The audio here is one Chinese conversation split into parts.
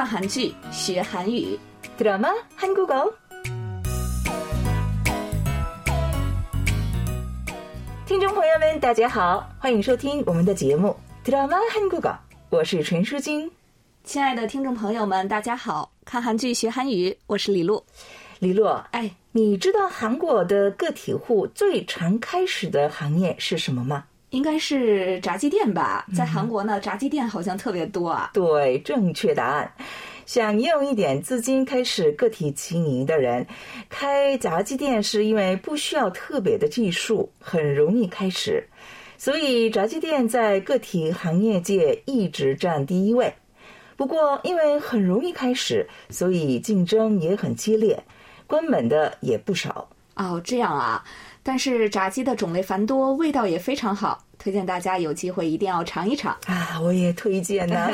看韩剧学韩语， 드라마 한국어. 听众朋友们，大家好，欢迎收听我们的节目《드라마 한국어》，我是陈淑晶。亲爱的听众朋友们，大家好！看韩剧学韩语，我是李璐。李璐，哎，你知道韩国的个体户最常开始的行业是什么吗？ 应该是炸鸡店吧？在韩国呢，炸鸡店好像特别多啊。对，正确答案。想用一点资金开始个体经营的人，开炸鸡店是因为不需要特别的技术，很容易开始，所以炸鸡店在个体行业界一直占第一位。不过，因为很容易开始，所以竞争也很激烈，关门的也不少。哦，这样啊。但是炸鸡的种类繁多，味道也非常好，推荐大家有机会一定要尝一尝啊！我也推荐呢。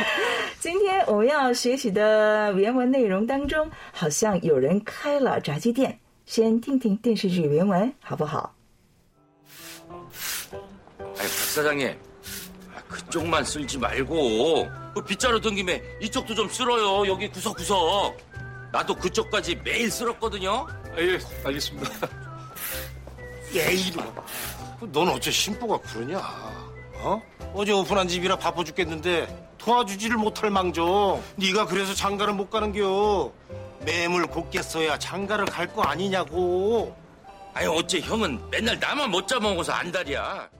今天我们要学习的原文内容当中，好像有人开了炸鸡店。先听听电视剧原文好不好？ 아니, 박 사장님. 아, 그쪽만 쓸지 말고 그 빗자루 든 김에 이쪽도 좀 쓸어요. 여기 구석구석. 나도 그쪽까지 매일 쓸었거든요. 아, 예, 알겠습니다. 야, 이놈아. 넌 어째 심보가 그러냐? 어? 어제 오픈한 집이라 바빠 죽겠는데 도와주지를 못할 망정. 네가 그래서 장가를 못 가는겨. 매물 곱게 써야 장가를 갈 거 아니냐고. 아니 어째 형은 맨날 나만 못 잡아먹어서 안달이야.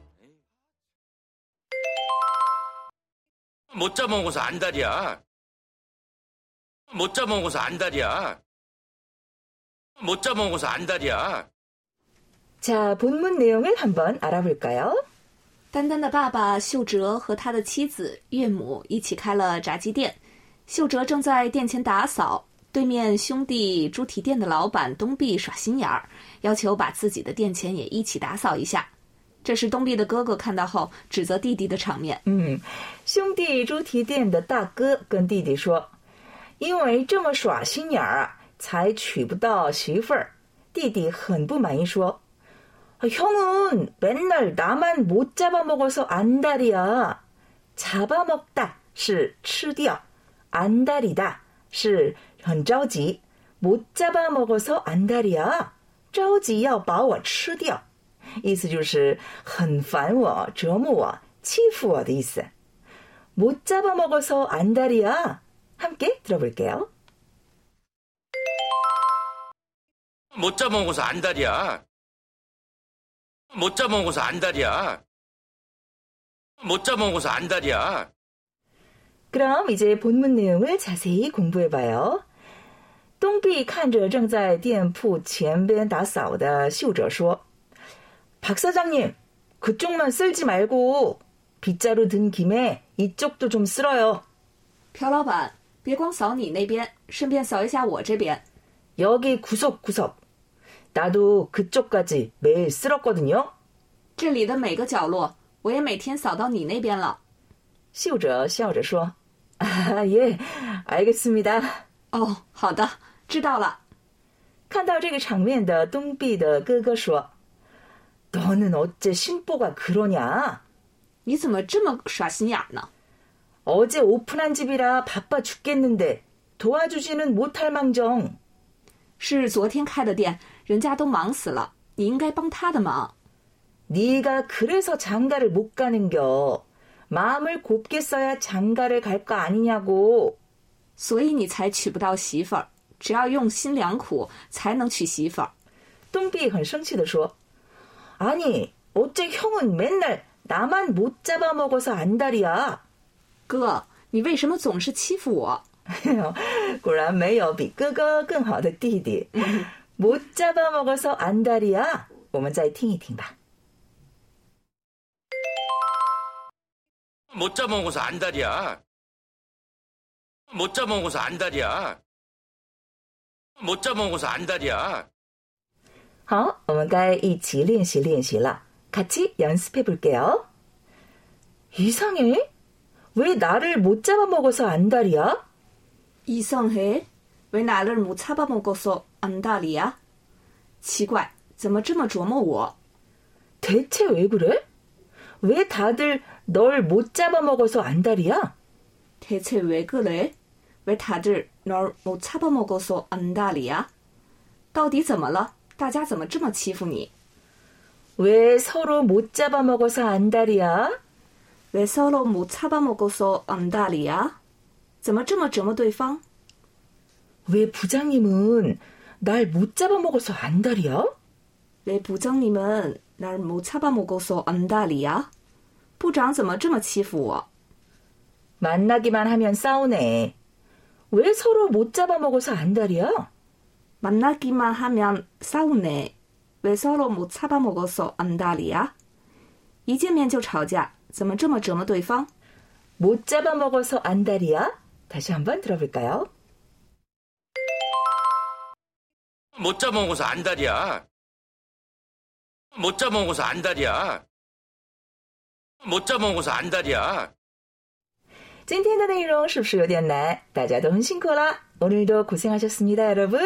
못 잡아먹어서 안달이야. 못 잡아먹어서 안달이야. 못 잡아먹어서 안달이야. 자, 본문 내용을 한번 알아볼까요? 丹丹的爸爸秀哲和他的妻子岳母一起开了炸鸡店。秀哲正在店前打扫，对面兄弟猪蹄店的老板东壁耍心眼儿，要求把自己的店前也一起打扫一下。这是东壁的哥哥看到后指责弟弟的场面。嗯，兄弟猪蹄店的大哥跟弟弟说：“因为这么耍心眼儿啊，才娶不到媳妇儿。”弟弟很不满意说。 형은 맨날 나만 못 잡아먹어서 안달이야. 잡아먹다 是吃掉, 안달이다 是很着急.못 잡아먹어서 안달이야. 着急要把我吃掉. 意思就是很烦我,折磨我,欺负我的意思.못 잡아먹어서 안달이야. 함께 들어볼게요. 못 잡아먹어서 안달이야. 못 잡아먹어서 안달이야. 못 잡아먹어서 안달이야. 그럼 이제 본문 내용을 자세히 공부해봐요. 东壁看着正在店铺前边打扫的秀哲说：“박 사장님, 그쪽만 쓸지 말고 빗자루 든 김에 이쪽도 좀 쓸어요. 朴老板，别光扫你那边，顺便扫一下我这边。 여기 구석구석. 나도 그쪽까지 매일 쓸었거든요. 这里的每个角落，我也每天扫到你那边了。秀哲笑着说：“啊，예 알겠습니다。 哦，好的，知道了。”看到这个场面的东壁的哥哥说：“너는어째심보가그러냐？ 你怎么这么耍心眼呢？ 어제오픈한집이라바빠죽겠는데도와주지는못할망정。 是昨天开的店， 人家都忙死了，你应该帮他的忙。 네가 그래서 장가를 못 가는겨. 마음을 곱게 써야 장가를 갈 거 아니냐고. 所以你才娶不到媳妇儿，只要用心良苦，才能娶媳妇儿。 똥비 很生气地说：“ 아니, 어째 형은 맨날 나만 못 잡아먹어서 안달이야. 哥，你为什么总是欺负我？果然没有比哥哥更好的弟弟。 못 잡아먹어서 안달이야. 我们再听一听吧。 못 잡아먹어서 안달이야. 못 잡아먹어서 안달이야. 못 잡아먹어서 안달이야. 好，我们该一起练习练习了。같이연습해볼게요。 이상해? 왜 나를 못 잡아먹어서 안달이야? 이상해. 왜 나를 못 잡아먹어서 안달이야? 奇怪，怎么这么琢磨我？ 대체 왜 그래? 왜 다들 널 못 잡아먹어서 안달이야? 대체 왜 그래? 왜다들널못잡아먹어서안달이야？到底怎么了？大家怎么这么欺负你？ 왜 서로 못 잡아먹어서 안달이야? 왜서로못잡아먹어서안달이야？怎么这么折磨对方？ 왜 부장님은 날 못 잡아먹어서 안달이야? 왜부장님은날못잡아먹어서안달이야？部长怎么这么欺负我？ 만나기만 하면 싸우네. 왜 서로 못 잡아먹어서 안달이야? 만나기만 하면 싸우네. 왜 서로 못 잡아먹어서 안달이야? 一见面就吵架，怎么这么折磨对方？ 못 잡아먹어서 안달이야? 다시 한번 들어볼까요? 못 잡아먹어서 안달이야. 못 잡아먹어서 안달이야. 못 잡아먹어서 안달이야. 今天的内容是不是有点难？大家都很辛苦了， 오늘도 고생하셨습니다, 여러분.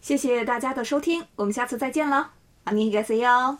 谢谢大家的收听，我们下次再见了，안녕히계세요。